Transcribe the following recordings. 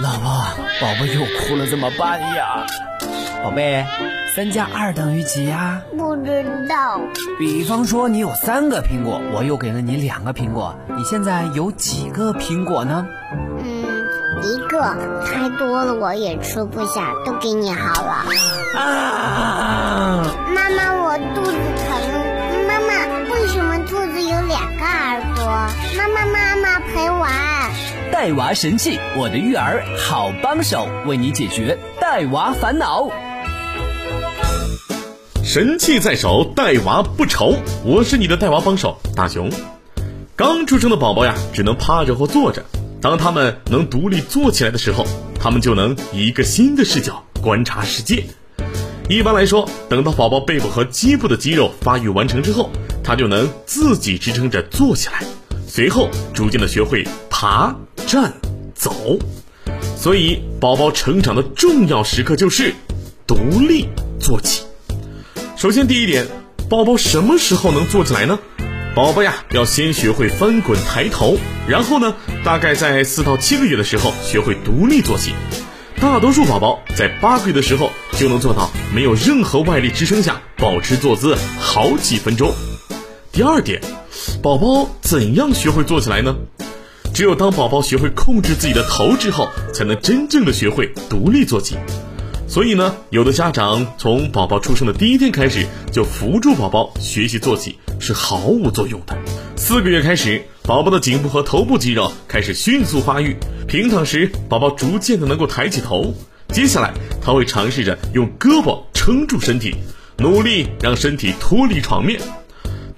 老婆，宝宝又哭了，怎么办呀？宝贝，三加二等于几呀？不知道。比方说，你有三个苹果，我又给了你两个苹果，你现在有几个苹果呢？嗯，一个，太多了我也吃不下，都给你好了。啊！妈妈，我肚子疼。妈妈，为什么兔子有两个耳朵？妈妈，妈。带娃神器，我的育儿好帮手，为你解决带娃烦恼。神器在手，带娃不愁。我是你的带娃帮手大熊。刚出生的宝宝呀，只能趴着或坐着。当他们能独立坐起来的时候，他们就能以一个新的视角观察世界。一般来说，等到宝宝背部和肩部的肌肉发育完成之后，他就能自己支撑着坐起来，随后逐渐的学会爬、站、走。所以，宝宝成长的重要时刻就是独立坐起。首先，第一点，宝宝什么时候能坐起来呢？宝宝呀，要先学会翻滚抬头，然后呢，大概在四到七个月的时候学会独立坐起。大多数宝宝在八个月的时候就能做到没有任何外力支撑下保持坐姿好几分钟。第二点，宝宝怎样学会坐起来呢？只有当宝宝学会控制自己的头之后，才能真正的学会独立坐起。所以呢，有的家长从宝宝出生的第一天开始就扶住宝宝学习坐起，是毫无作用的。四个月开始，宝宝的颈部和头部肌肉开始迅速发育，平躺时，宝宝逐渐的能够抬起头。接下来，他会尝试着用胳膊撑住身体，努力让身体脱离床面。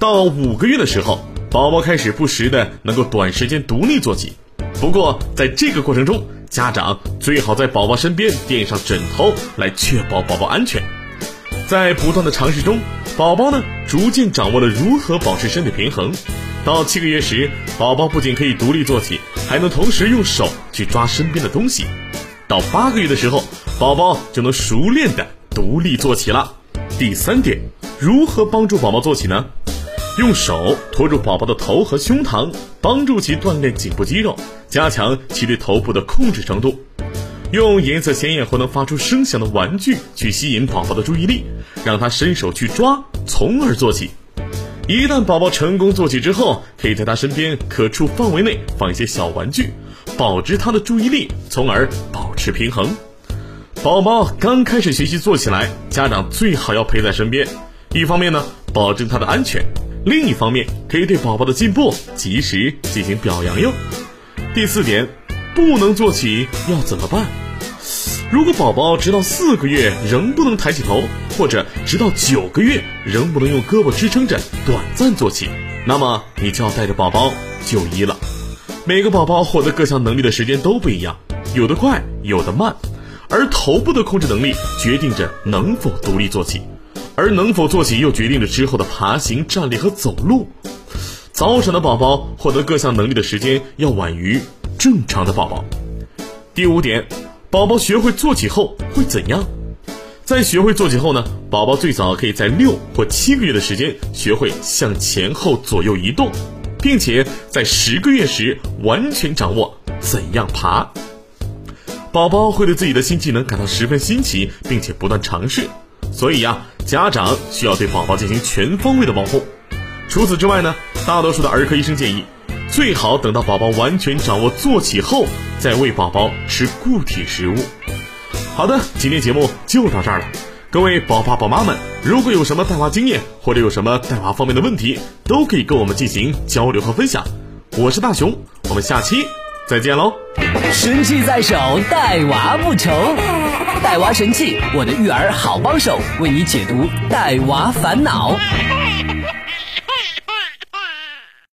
到五个月的时候，宝宝开始不时的能够短时间独立坐起。不过，在这个过程中，家长最好在宝宝身边垫上枕头，来确保宝宝安全。在不断的尝试中，宝宝呢逐渐掌握了如何保持身体平衡。到七个月时，宝宝不仅可以独立坐起，还能同时用手去抓身边的东西。到八个月的时候，宝宝就能熟练的独立坐起了。第三点，如何帮助宝宝坐起呢？用手托住宝宝的头和胸膛，帮助其锻炼颈部肌肉，加强其对头部的控制程度。用颜色鲜艳或能发出声响的玩具去吸引宝宝的注意力，让他伸手去抓，从而坐起。一旦宝宝成功坐起之后，可以在他身边可触范围内放一些小玩具，保持他的注意力，从而保持平衡。宝宝刚开始学习坐起来，家长最好要陪在身边，一方面呢，保证他的安全。另一方面，可以对宝宝的进步及时进行表扬哟。第四点，不能坐起要怎么办？如果宝宝直到四个月仍不能抬起头，或者直到九个月仍不能用胳膊支撑着短暂坐起，那么你就要带着宝宝就医了。每个宝宝获得各项能力的时间都不一样，有的快，有的慢，而头部的控制能力决定着能否独立坐起。而能否坐起，又决定着之后的爬行、站立和走路。早产的宝宝获得各项能力的时间要晚于正常的宝宝。第五点，宝宝学会坐起后会怎样？在学会坐起后呢，宝宝最早可以在六或七个月的时间学会向前后左右移动，并且在十个月时完全掌握怎样爬。宝宝会对自己的新技能感到十分新奇，并且不断尝试。所以呀，家长需要对宝宝进行全方位的保护。除此之外呢，大多数的儿科医生建议，最好等到宝宝完全掌握坐起后，再喂宝宝吃固体食物。好的，今天节目就到这儿了。各位宝爸宝妈们，如果有什么带娃经验，或者有什么带娃方面的问题，都可以跟我们进行交流和分享。我是大熊，我们下期再见喽！神器在手，带娃不愁。带娃神器，我的育儿好帮手，为你解读带娃烦恼。